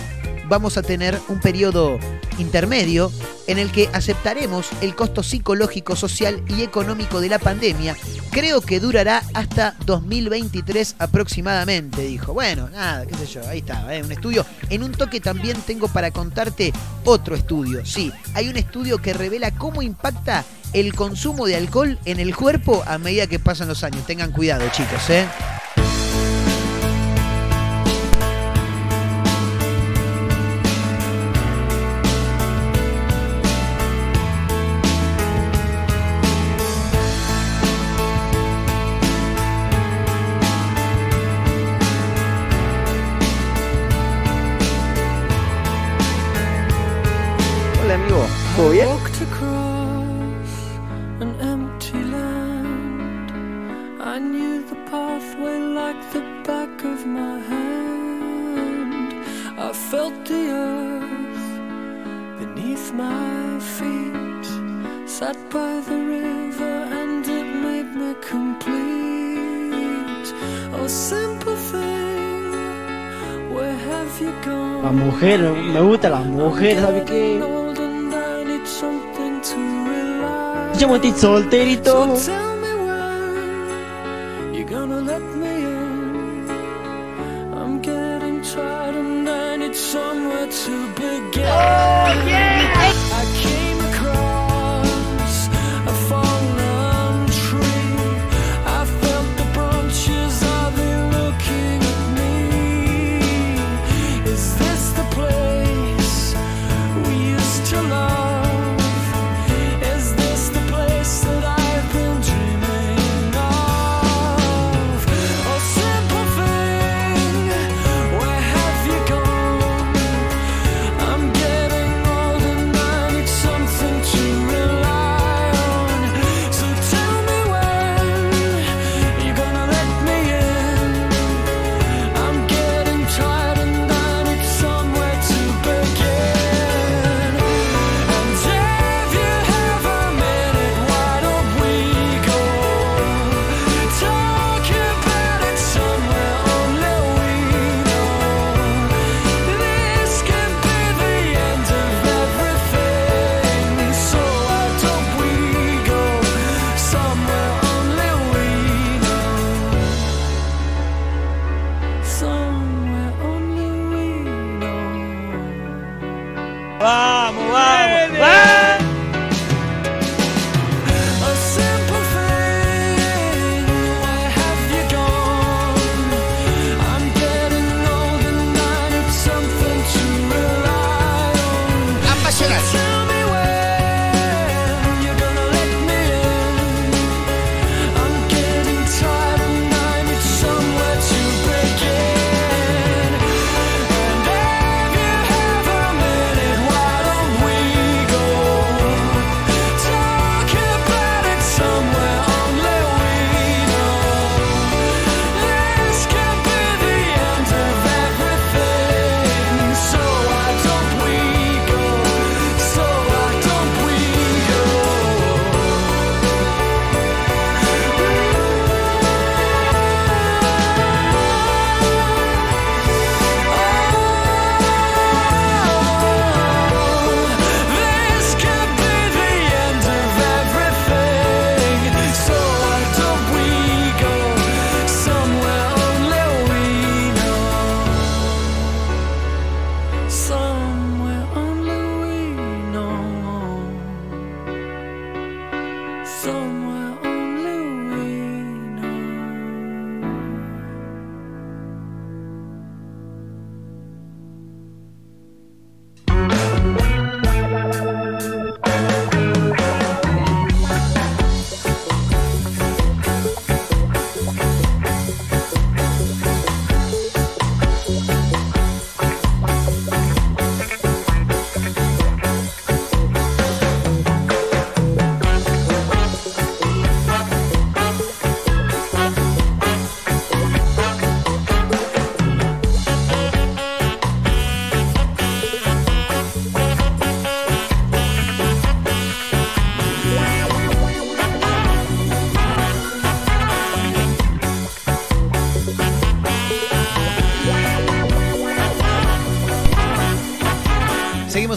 vamos a tener un periodo intermedio en el que aceptaremos el costo psicológico, social y económico de la pandemia. Creo que durará hasta 2023 aproximadamente, dijo. Bueno, nada, qué sé yo, ahí está, ¿eh? un estudio. En un toque también tengo para contarte otro estudio. Sí, hay un estudio que revela cómo impacta el consumo de alcohol en el cuerpo a medida que pasan los años. Tengan cuidado, chicos, ¿eh? Solterito.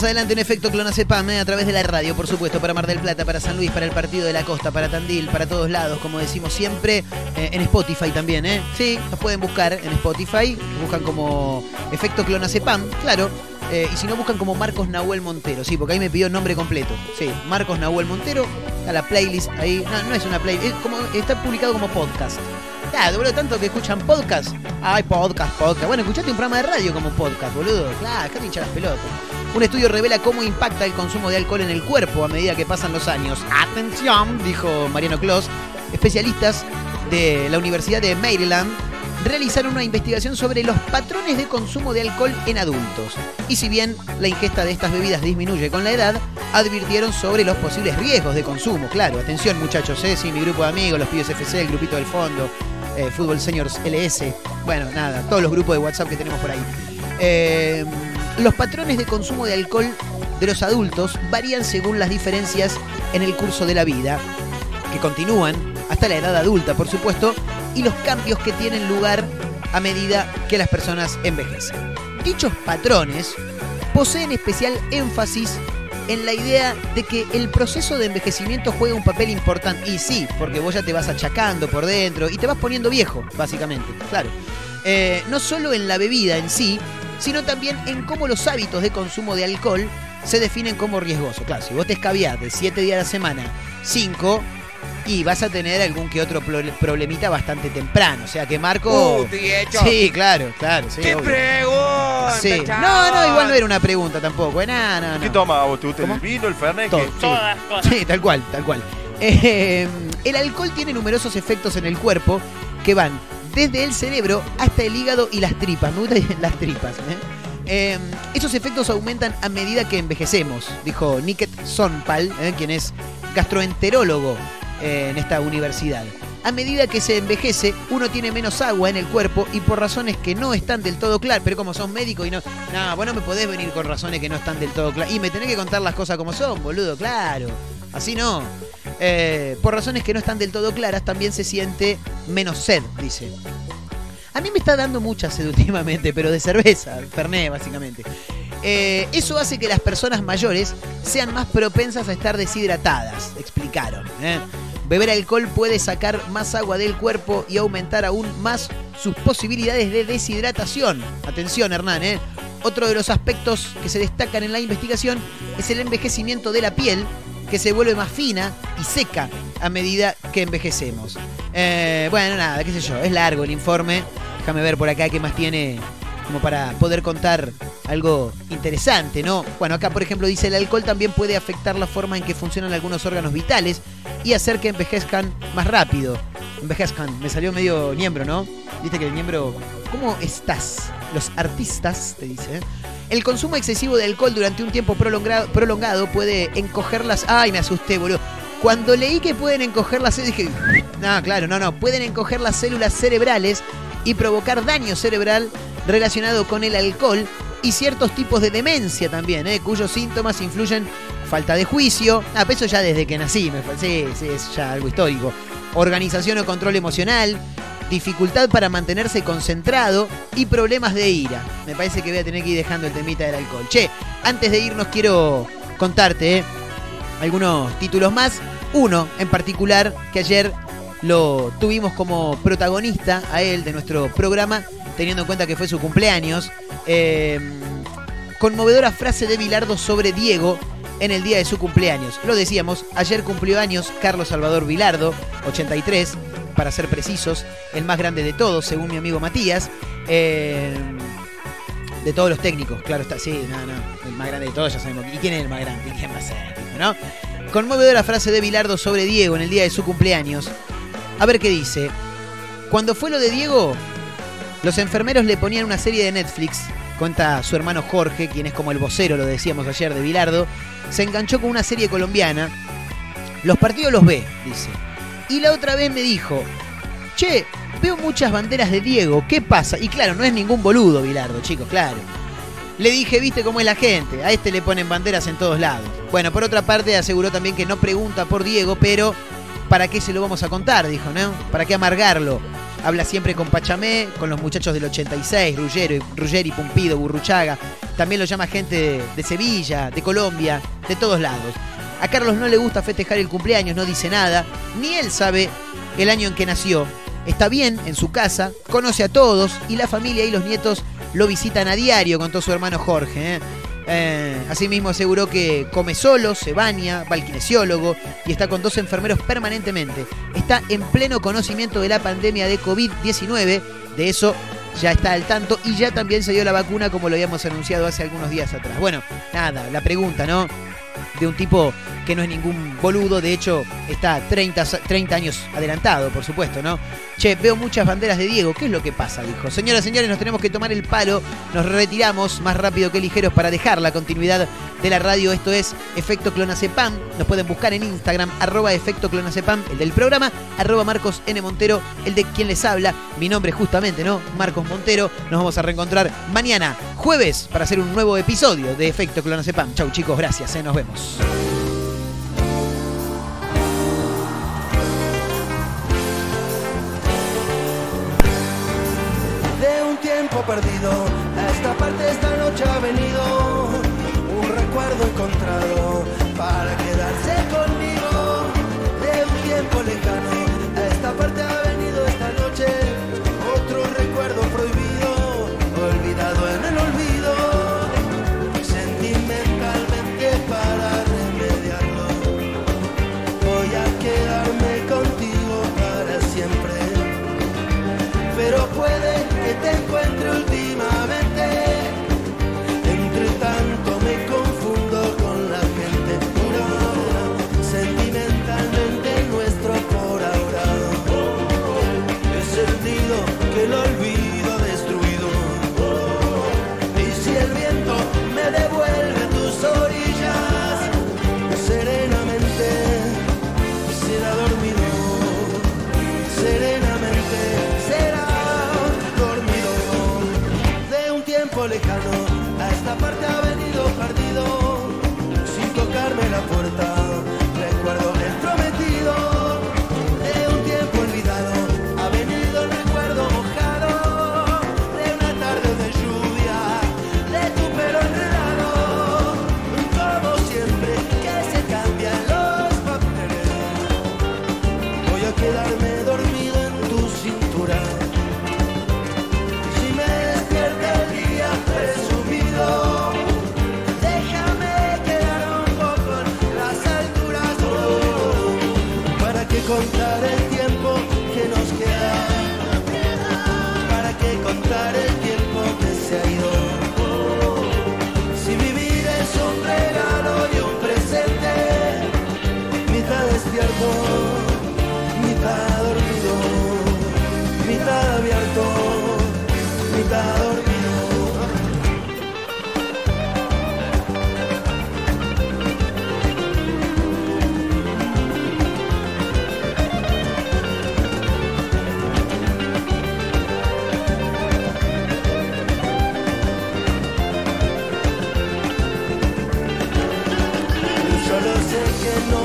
Adelante en efecto Clonacepam eh, a través de la radio, por supuesto, para Mar del Plata, para San Luis, para el Partido de la Costa, para Tandil, para todos lados, como decimos siempre, eh, en Spotify también, ¿eh? Sí, nos pueden buscar en Spotify, buscan como efecto Clonacepam, claro. eh, y si no, buscan como Marcos Nahuel Montero, sí, porque ahí me pidió el nombre completo. Sí, Marcos Nahuel Montero, a la playlist ahí. No, no es una playlist, es como, está publicado como podcast. Claro, boludo, tanto que escuchan podcast. Ay, podcast, podcast. Bueno, escuchaste un programa de radio como podcast, boludo. Claro, acá te las pelotas. Un estudio revela cómo impacta el consumo de alcohol en el cuerpo a medida que pasan los años. Atención, dijo Mariano Clos. Especialistas de la Universidad de Maryland realizaron una investigación sobre los patrones de consumo de alcohol en adultos. Y si bien la ingesta de estas bebidas disminuye con la edad, advirtieron sobre los posibles riesgos de consumo. Claro, atención muchachos, ¿eh? sí, mi grupo de amigos, los pibes FC, el grupito del fondo, eh, Fútbol Seniors LS, bueno, nada, todos los grupos de WhatsApp que tenemos por ahí. Eh, los patrones de consumo de alcohol de los adultos varían según las diferencias en el curso de la vida, que continúan hasta la edad adulta, por supuesto, y los cambios que tienen lugar a medida que las personas envejecen. Dichos patrones poseen especial énfasis en la idea de que el proceso de envejecimiento juega un papel importante. Y sí, porque vos ya te vas achacando por dentro y te vas poniendo viejo, básicamente, claro. Eh, no solo en la bebida en sí, sino también en cómo los hábitos de consumo de alcohol se definen como riesgosos. Claro, si vos te escabiás de 7 días a la semana, 5, y vas a tener algún que otro pro- problemita bastante temprano. O sea que Marco. Uh, te he hecho. sí, claro, claro. Sí, ¡Qué obvio. pregunta, Sí. No, no, igual no era una pregunta tampoco. eh, No, no, no. ¿Qué toma vos? ¿Te gusta ¿Cómo? el vino, el fernet? Sí. Todas cosas. Sí, tal cual, tal cual. Eh, el alcohol tiene numerosos efectos en el cuerpo que van desde el cerebro hasta el hígado y las tripas. Me gustan las tripas. ¿eh? Eh, esos efectos aumentan a medida que envejecemos, dijo Niket Sonpal, ¿eh? quien es gastroenterólogo eh, en esta universidad. A medida que se envejece, uno tiene menos agua en el cuerpo y por razones que no están del todo claras, pero como son médicos y no, no, vos no me podés venir con razones que no están del todo claras. Y me tenés que contar las cosas como son, boludo, claro. Así no. Eh, por razones que no están del todo claras, también se siente menos sed, dice. A mí me está dando mucha sed últimamente, pero de cerveza, Fernet, básicamente. Eh, eso hace que las personas mayores sean más propensas a estar deshidratadas, explicaron. ¿eh? Beber alcohol puede sacar más agua del cuerpo y aumentar aún más sus posibilidades de deshidratación. Atención, Hernán, ¿eh? Otro de los aspectos que se destacan en la investigación es el envejecimiento de la piel, que se vuelve más fina y seca a medida que envejecemos. Eh, bueno, nada, qué sé yo, es largo el informe. Déjame ver por acá qué más tiene como para poder contar algo interesante, ¿no? Bueno, acá por ejemplo dice el alcohol también puede afectar la forma en que funcionan algunos órganos vitales y hacer que envejezcan más rápido. Envejezcan, me salió medio miembro, ¿no? Viste que el miembro... ¿Cómo estás? Los artistas, te dice. ¿eh? El consumo excesivo de alcohol durante un tiempo prolongado, prolongado puede encoger las... Ay, me asusté, boludo. Cuando leí que pueden encoger las... Dije... No, claro, no, no. Pueden encoger las células cerebrales y provocar daño cerebral relacionado con el alcohol y ciertos tipos de demencia también, ¿eh? cuyos síntomas influyen falta de juicio, ah, eso ya desde que nací, me, sí, sí, es ya algo histórico, organización o control emocional, dificultad para mantenerse concentrado y problemas de ira. Me parece que voy a tener que ir dejando el temita del alcohol. Che, antes de irnos quiero contarte ¿eh? algunos títulos más. Uno en particular que ayer lo tuvimos como protagonista a él de nuestro programa, teniendo en cuenta que fue su cumpleaños. Eh, conmovedora frase de Bilardo sobre Diego en el día de su cumpleaños. Lo decíamos, ayer cumplió años Carlos Salvador Vilardo, 83, para ser precisos, el más grande de todos, según mi amigo Matías. Eh, de todos los técnicos, claro está, sí, no, no, el más grande de todos, ya sabemos. ¿Y quién es el más grande? ¿Y quién va a ser? ¿No? Conmovedora frase de Bilardo sobre Diego en el día de su cumpleaños. A ver qué dice. Cuando fue lo de Diego, los enfermeros le ponían una serie de Netflix. Cuenta su hermano Jorge, quien es como el vocero, lo decíamos ayer, de Bilardo. Se enganchó con una serie colombiana. Los partidos los ve, dice. Y la otra vez me dijo, che, veo muchas banderas de Diego, ¿qué pasa? Y claro, no es ningún boludo Bilardo, chicos, claro. Le dije, viste cómo es la gente, a este le ponen banderas en todos lados. Bueno, por otra parte aseguró también que no pregunta por Diego, pero ¿para qué se lo vamos a contar? Dijo, ¿no? ¿Para qué amargarlo? Habla siempre con Pachamé, con los muchachos del 86, Ruggero, Ruggeri, Pumpido, Burruchaga. También lo llama gente de, Sevilla, de Colombia, de todos lados. A Carlos no le gusta festejar el cumpleaños, no dice nada, ni él sabe el año en que nació. Está bien en su casa, conoce a todos y la familia y los nietos lo visitan a diario, contó su hermano Jorge. ¿eh? Eh, asimismo aseguró que come solo, se baña, va al kinesiólogo y está con dos enfermeros permanentemente. Está en pleno conocimiento de la pandemia de COVID-19, de eso ya está al tanto y ya también se dio la vacuna como lo habíamos anunciado hace algunos días atrás. Bueno, nada, la pregunta, ¿no? De un tipo que no es ningún boludo, de hecho está 30, 30 años adelantado, por supuesto, ¿no? Che, veo muchas banderas de Diego, ¿qué es lo que pasa? Dijo. Señoras y señores, nos tenemos que tomar el palo, nos retiramos más rápido que ligeros para dejar la continuidad de la radio. Esto es Efecto Clonacepam. Nos pueden buscar en Instagram, arroba Efecto Clonacepam, el del programa, arroba Marcos N. Montero, el de quien les habla. Mi nombre justamente, ¿no? Marcos Montero. Nos vamos a reencontrar mañana, jueves, para hacer un nuevo episodio de Efecto Clonacepam. Chau chicos, gracias, ¿eh? nos vemos. Perdido. A esta parte esta noche ha venido un recuerdo encontrado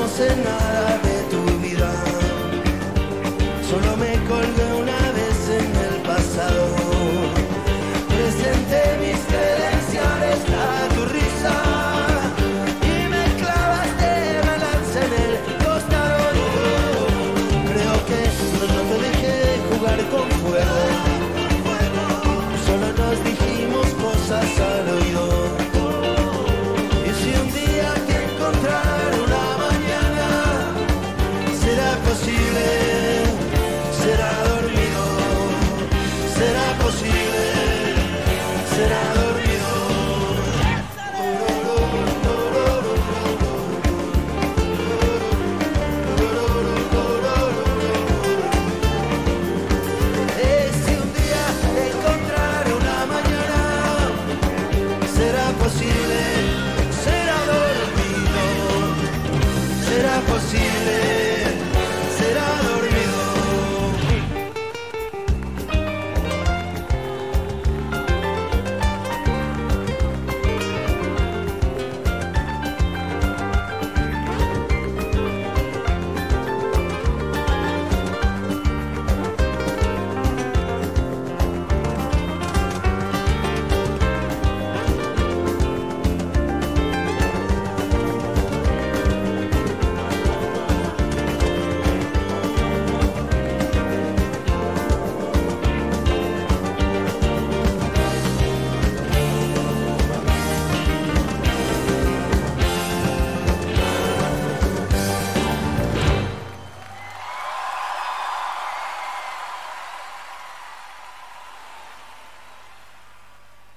no sé nada.